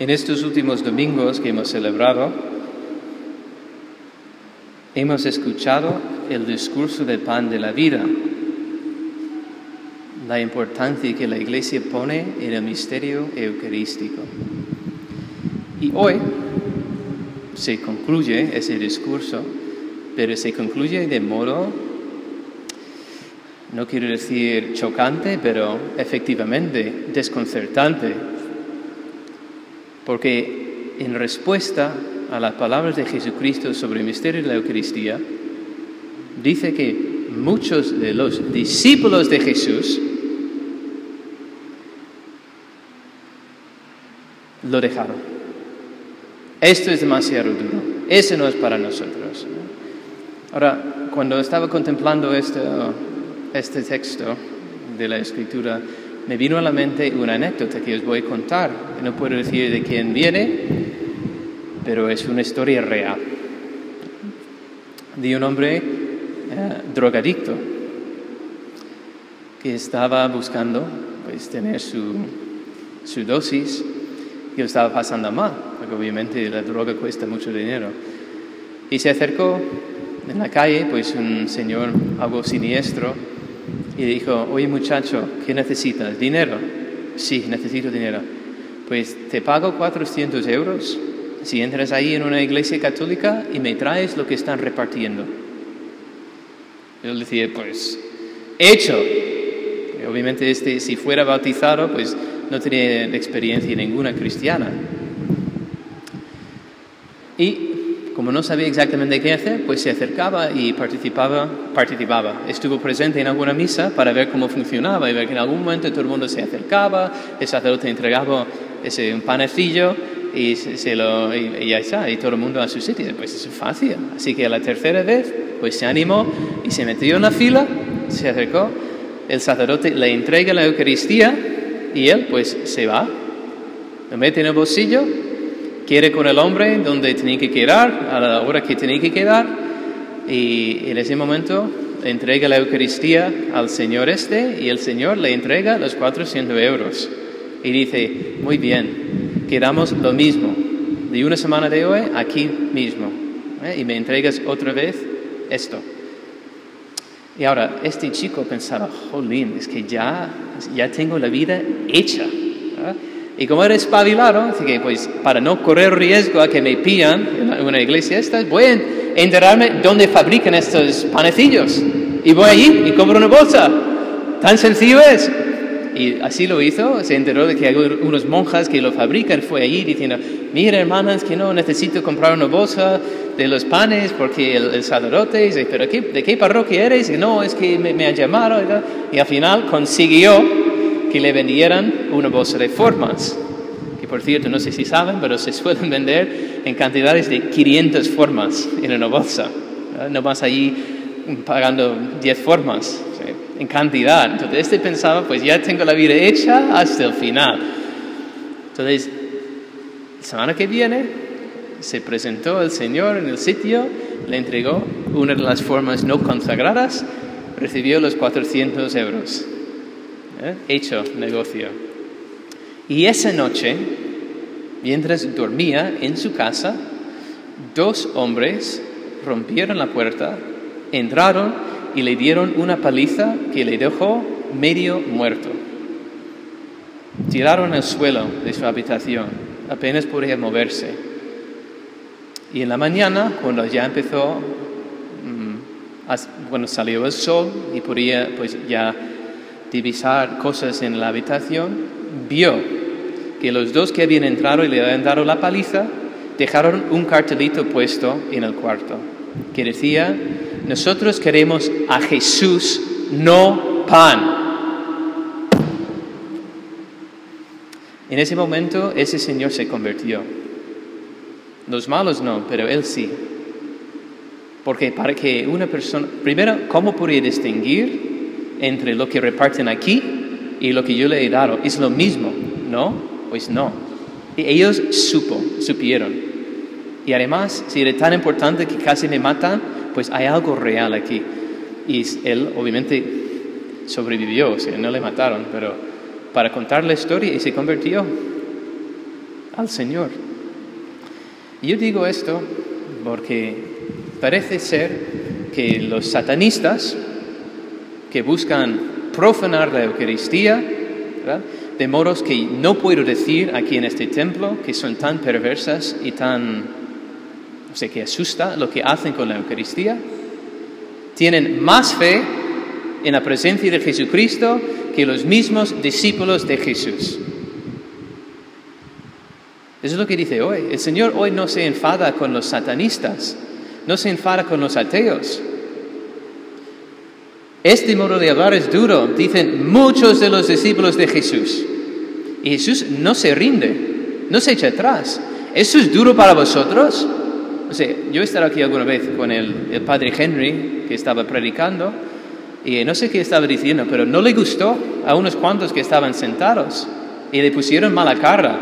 En estos últimos domingos que hemos celebrado, hemos escuchado el discurso del pan de la vida, la importancia que la Iglesia pone en el misterio eucarístico. Y hoy se concluye ese discurso, pero se concluye de modo, no quiero decir chocante, pero efectivamente desconcertante, porque en respuesta a las palabras de Jesucristo sobre el misterio de la Eucaristía, dice que muchos de los discípulos de Jesús lo dejaron. Esto es demasiado duro. Eso no es para nosotros. Ahora, cuando estaba contemplando este, este texto de la Escritura, me vino a la mente una anécdota que os voy a contar. No puedo decir de quién viene, pero es una historia real. De un hombre eh, drogadicto que estaba buscando pues, tener su, su dosis y lo estaba pasando mal, porque obviamente la droga cuesta mucho dinero. Y se acercó en la calle, pues un señor algo siniestro, y dijo, oye muchacho, ¿qué necesitas? ¿Dinero? Sí, necesito dinero. Pues te pago 400 euros si entras ahí en una iglesia católica y me traes lo que están repartiendo. Yo decía, pues, hecho. obviamente este, si fuera bautizado, pues no tenía experiencia ninguna cristiana. Y como no sabía exactamente qué hacer, pues se acercaba y participaba, participaba. Estuvo presente en alguna misa para ver cómo funcionaba y ver que en algún momento todo el mundo se acercaba, el sacerdote entregaba ese un panecillo y, se lo, y, ya está, y todo el mundo a su sitio. Pues es fácil. Así que a la tercera vez, pues se animó y se metió en la fila, se acercó, el sacerdote le entrega la Eucaristía y él pues se va, lo mete en el bolsillo, quiere con el hombre donde tiene que quedar, a la hora que tiene que quedar, y en ese momento entrega la Eucaristía al Señor este y el Señor le entrega los 400 euros. Y dice, muy bien, quedamos lo mismo, de una semana de hoy aquí mismo, ¿eh? y me entregas otra vez esto. Y ahora, este chico pensaba, jolín, es que ya, ya tengo la vida hecha. Y como era espabilado, así que pues para no correr riesgo a que me pillan en una iglesia esta, voy a enterarme dónde fabrican estos panecillos. Y voy allí y compro una bolsa. Tan sencillo es. Y así lo hizo, se enteró de que hay unas monjas que lo fabrican, fue allí diciendo, mira hermanas, que no necesito comprar una bolsa de los panes porque el, sacerdote dice, pero ¿de qué parroquia eres? Y no, es que me, han llamado. Y, al final consiguió que le vendieran una bolsa de formas, que por cierto, no sé si saben, pero se suelen vender en cantidades de 500 formas en una bolsa. No vas allí pagando 10 formas en cantidad. Entonces este pensaba, pues ya tengo la vida hecha hasta el final. Entonces, la semana que viene se presentó el Señor en el sitio, le entregó una de las formas no consagradas, recibió los 400 euros. ¿Eh? Hecho negocio. Y esa noche, mientras dormía en su casa, dos hombres rompieron la puerta, entraron y le dieron una paliza que le dejó medio muerto. Tiraron al suelo de su habitación, apenas podía moverse. Y en la mañana, cuando ya empezó, mm, bueno, salió el sol y podía pues ya divisar cosas en la habitación, vio que los dos que habían entrado y le habían dado la paliza dejaron un cartelito puesto en el cuarto que decía, nosotros queremos a Jesús, no pan. En ese momento ese señor se convirtió. Los malos no, pero él sí. Porque para que una persona, primero, ¿cómo podría distinguir entre lo que reparten aquí y lo que yo le he dado? Es lo mismo, ¿no? Pues no. Y ellos supo, supieron. Y además, si era tan importante que casi me matan, pues hay algo real aquí. Y él obviamente sobrevivió, o sea, no le mataron, pero para contar la historia y se convirtió. al Señor. Yo digo esto porque parece ser que los satanistas que buscan profanar la Eucaristía, de modos que no puedo decir aquí en este templo, que son tan perversas y tan, no sé, que asusta lo que hacen con la Eucaristía, tienen más fe en la presencia de Jesucristo que los mismos discípulos de Jesús. Eso es lo que dice hoy. El Señor hoy no se enfada con los satanistas, no se enfada con los ateos. Este modo de hablar es duro, dicen muchos de los discípulos de Jesús. Y Jesús no se rinde, no se echa atrás. ¿Eso es duro para vosotros? O sea, yo he estado aquí alguna vez con el, padre Henry, que estaba predicando, y no sé qué estaba diciendo, pero no le gustó a unos cuantos que estaban sentados y le pusieron mala cara.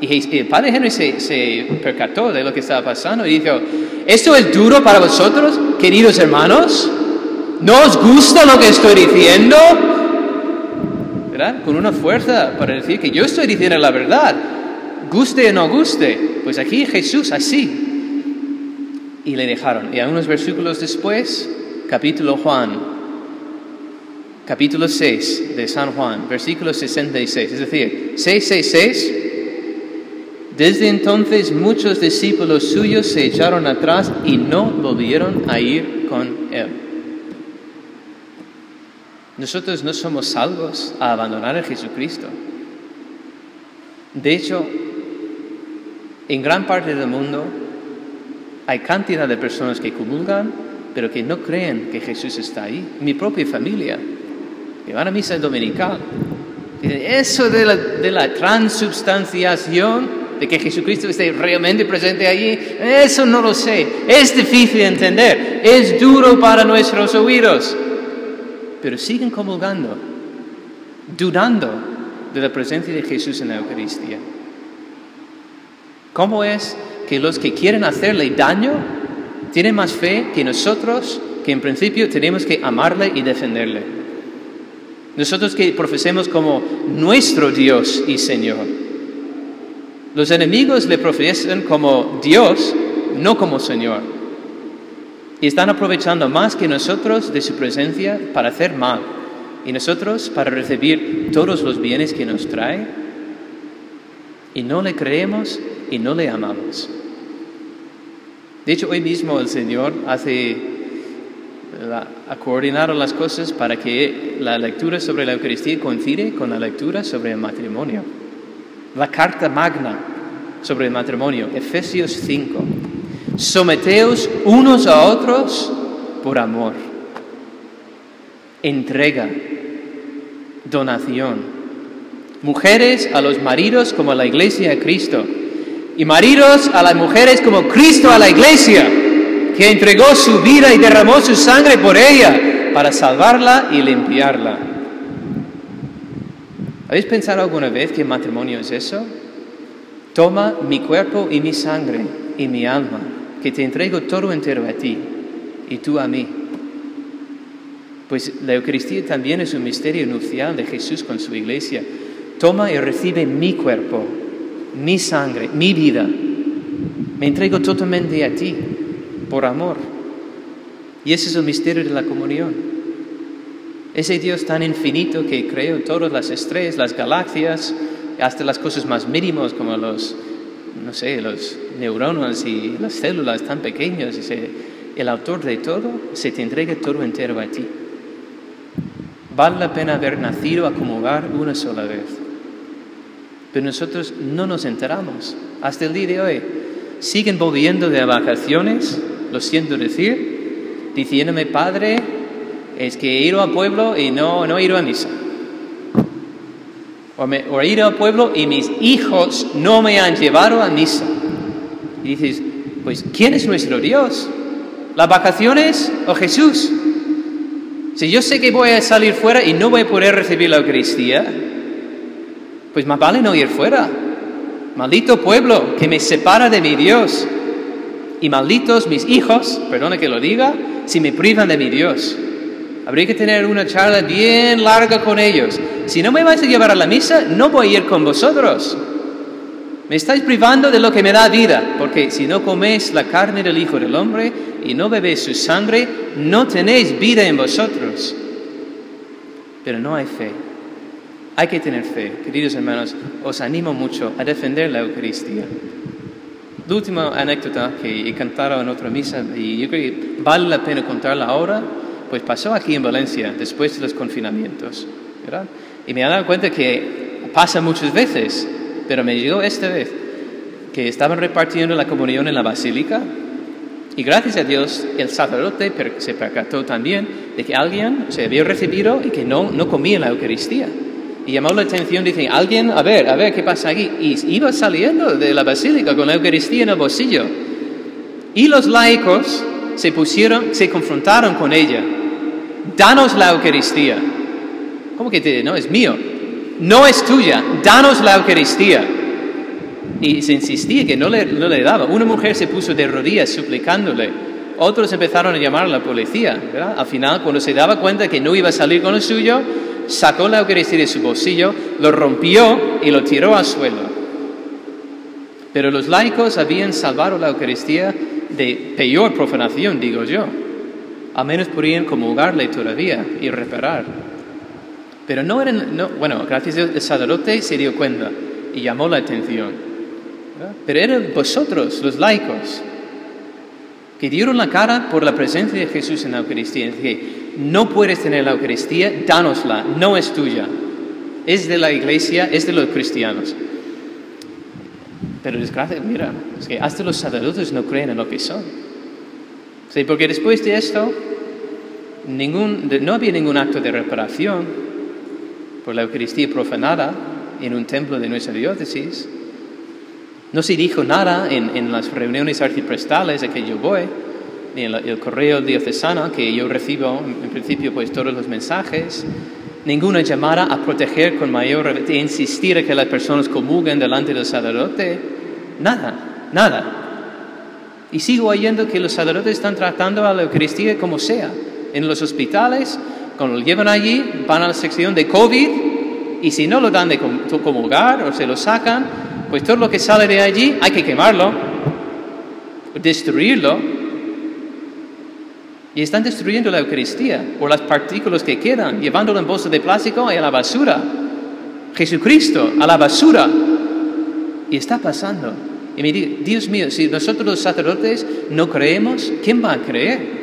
Y el padre Henry se, percató de lo que estaba pasando y dijo, ¿esto es duro para vosotros, queridos hermanos? ¿No os gusta lo que estoy diciendo? ¿Verdad? Con una fuerza para decir que yo estoy diciendo la verdad, guste o no guste. Pues aquí Jesús así. Y le dejaron. Y algunos versículos después, capítulo Juan, capítulo 6 de San Juan, versículo 66, es decir, 666. Desde entonces muchos discípulos suyos se echaron atrás y no volvieron a ir con él. Nosotros no somos salvos a abandonar a Jesucristo. De hecho, en gran parte del mundo hay cantidad de personas que comulgan, pero que no creen que Jesús está ahí. Mi propia familia que van a misa dominical. Eso de la, de la transubstanciación, de que Jesucristo esté realmente presente allí, eso no lo sé. Es difícil de entender, es duro para nuestros oídos. Pero siguen comulgando, dudando de la presencia de Jesús en la Eucaristía. ¿Cómo es que los que quieren hacerle daño tienen más fe que nosotros, que en principio tenemos que amarle y defenderle? Nosotros que profesemos como nuestro Dios y Señor. Los enemigos le profesan como Dios, no como Señor. Y están aprovechando más que nosotros de su presencia para hacer mal. Y nosotros para recibir todos los bienes que nos trae. Y no le creemos y no le amamos. De hecho, hoy mismo el Señor hace a coordinar las cosas para que la lectura sobre la Eucaristía coincide con la lectura sobre el matrimonio. La carta magna sobre el matrimonio, Efesios 5. Someteos unos a otros por amor. Entrega, donación. Mujeres a los maridos como a la iglesia de Cristo. Y maridos a las mujeres como Cristo a la iglesia que entregó su vida y derramó su sangre por ella para salvarla y limpiarla. ¿Habéis pensado alguna vez que matrimonio es eso? Toma mi cuerpo y mi sangre y mi alma, que te entrego todo entero a ti y tú a mí. Pues la Eucaristía también es un misterio nupcial de Jesús con su iglesia. Toma y recibe mi cuerpo, mi sangre, mi vida. Me entrego totalmente a ti por amor. Y ese es el misterio de la comunión. Ese Dios tan infinito que creó todas las estrellas, las galaxias, hasta las cosas más mínimas como los, no sé, los neuronas y las células tan pequeñas, el autor de todo, se te entrega todo entero a ti. Vale la pena haber nacido a comulgar una sola vez. Pero nosotros no nos enteramos. Hasta el día de hoy siguen volviendo de vacaciones lo siento decir, diciéndome, Padre, es que he ido al pueblo y no, no he ido a misa. O, me, he ido al pueblo y mis hijos no me han llevado a misa. Dices, pues, ¿quién es nuestro Dios? ¿Las vacaciones o Jesús? Si yo sé que voy a salir fuera y no voy a poder recibir la Eucaristía, pues más vale no ir fuera. Maldito pueblo que me separa de mi Dios y malditos mis hijos, perdone que lo diga, si me privan de mi Dios. Habría que tener una charla bien larga con ellos. Si no me vais a llevar a la misa, no voy a ir con vosotros. Me estáis privando de lo que me da vida, porque si no coméis la carne del Hijo del Hombre y no bebéis su sangre, no tenéis vida en vosotros. Pero no hay fe. Hay que tener fe. Queridos hermanos, os animo mucho a defender la Eucaristía. La última anécdota que he cantado en otra misa, y yo creo que vale la pena contarla ahora, pues pasó aquí en Valencia, después de los confinamientos. ¿verdad? Y me he dado cuenta que pasa muchas veces, pero me llegó esta vez que estaban repartiendo la comunión en la basílica y gracias a Dios el sacerdote se percató también de que alguien se había recibido y que no, no comía la Eucaristía. Y llamó la atención, dice, alguien, a ver, a ver qué pasa aquí. Y iba saliendo de la basílica con la Eucaristía en el bolsillo. Y los laicos se pusieron, se confrontaron con ella. Danos la Eucaristía. ¿Cómo que te, no? Es mío. No es tuya. Danos la Eucaristía. Y se insistía que no le, no le daba. Una mujer se puso de rodillas suplicándole. Otros empezaron a llamar a la policía. ¿verdad? Al final, cuando se daba cuenta que no iba a salir con lo suyo, sacó la Eucaristía de su bolsillo, lo rompió y lo tiró al suelo. Pero los laicos habían salvado la Eucaristía de peor profanación, digo yo. Al menos podrían comulgarle todavía y reparar. Pero no eran, no, bueno, gracias a Dios se dio cuenta y llamó la atención. Pero eran vosotros, los laicos, que dieron la cara por la presencia de Jesús en la Eucaristía. no puedes tener la Eucaristía, dánosla, no es tuya. Es de la iglesia, es de los cristianos. Pero desgracia, mira, es que hasta los sacerdotes no creen en lo que son. Sí, porque después de esto, no había ningún acto de reparación por la Eucaristía profanada en un templo de nuestra diócesis. No se dijo nada en, las reuniones arciprestales a que yo voy, ni en el correo diocesano que yo recibo, en, principio, pues todos los mensajes. Ninguna llamada a proteger con mayor, a insistir a que las personas comulguen delante del sacerdote. Nada, nada. Y sigo oyendo que los sacerdotes están tratando a la Eucaristía como sea. En los hospitales, cuando lo llevan allí, van a la sección de COVID y si no lo dan de comulgar o se lo sacan, pues todo lo que sale de allí hay que quemarlo, destruirlo. Y están destruyendo la Eucaristía por las partículas que quedan, llevándolo en bolsas de plástico a la basura. Jesucristo, a la basura. Y está pasando. Y me digo, Dios mío, si nosotros los sacerdotes no creemos, ¿quién va a creer?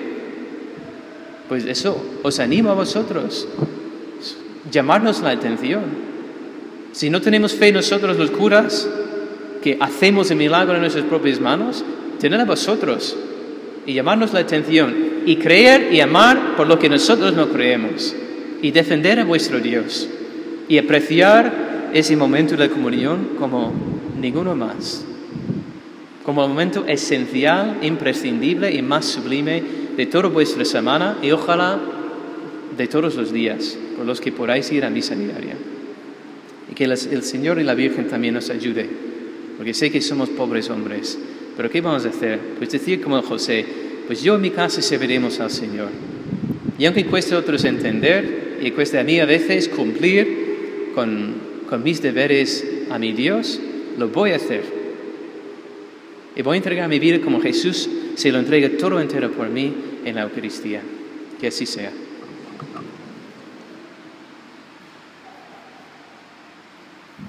Pues eso, os animo a vosotros, llamarnos la atención. Si no tenemos fe nosotros los curas, que hacemos el milagro en nuestras propias manos, tened a vosotros y llamarnos la atención y creer y amar por lo que nosotros no creemos y defender a vuestro Dios y apreciar ese momento de comunión como ninguno más, como el momento esencial, imprescindible y más sublime de toda vuestra semana y ojalá de todos los días por los que podáis ir a misa diaria que el Señor y la Virgen también nos ayude, porque sé que somos pobres hombres, pero ¿qué vamos a hacer? Pues decir como José, pues yo en mi casa serviremos al Señor. Y aunque cueste a otros entender, y cueste a mí a veces cumplir con, con mis deberes a mi Dios, lo voy a hacer. Y voy a entregar mi vida como Jesús se lo entrega todo entero por mí en la Eucaristía. Que así sea.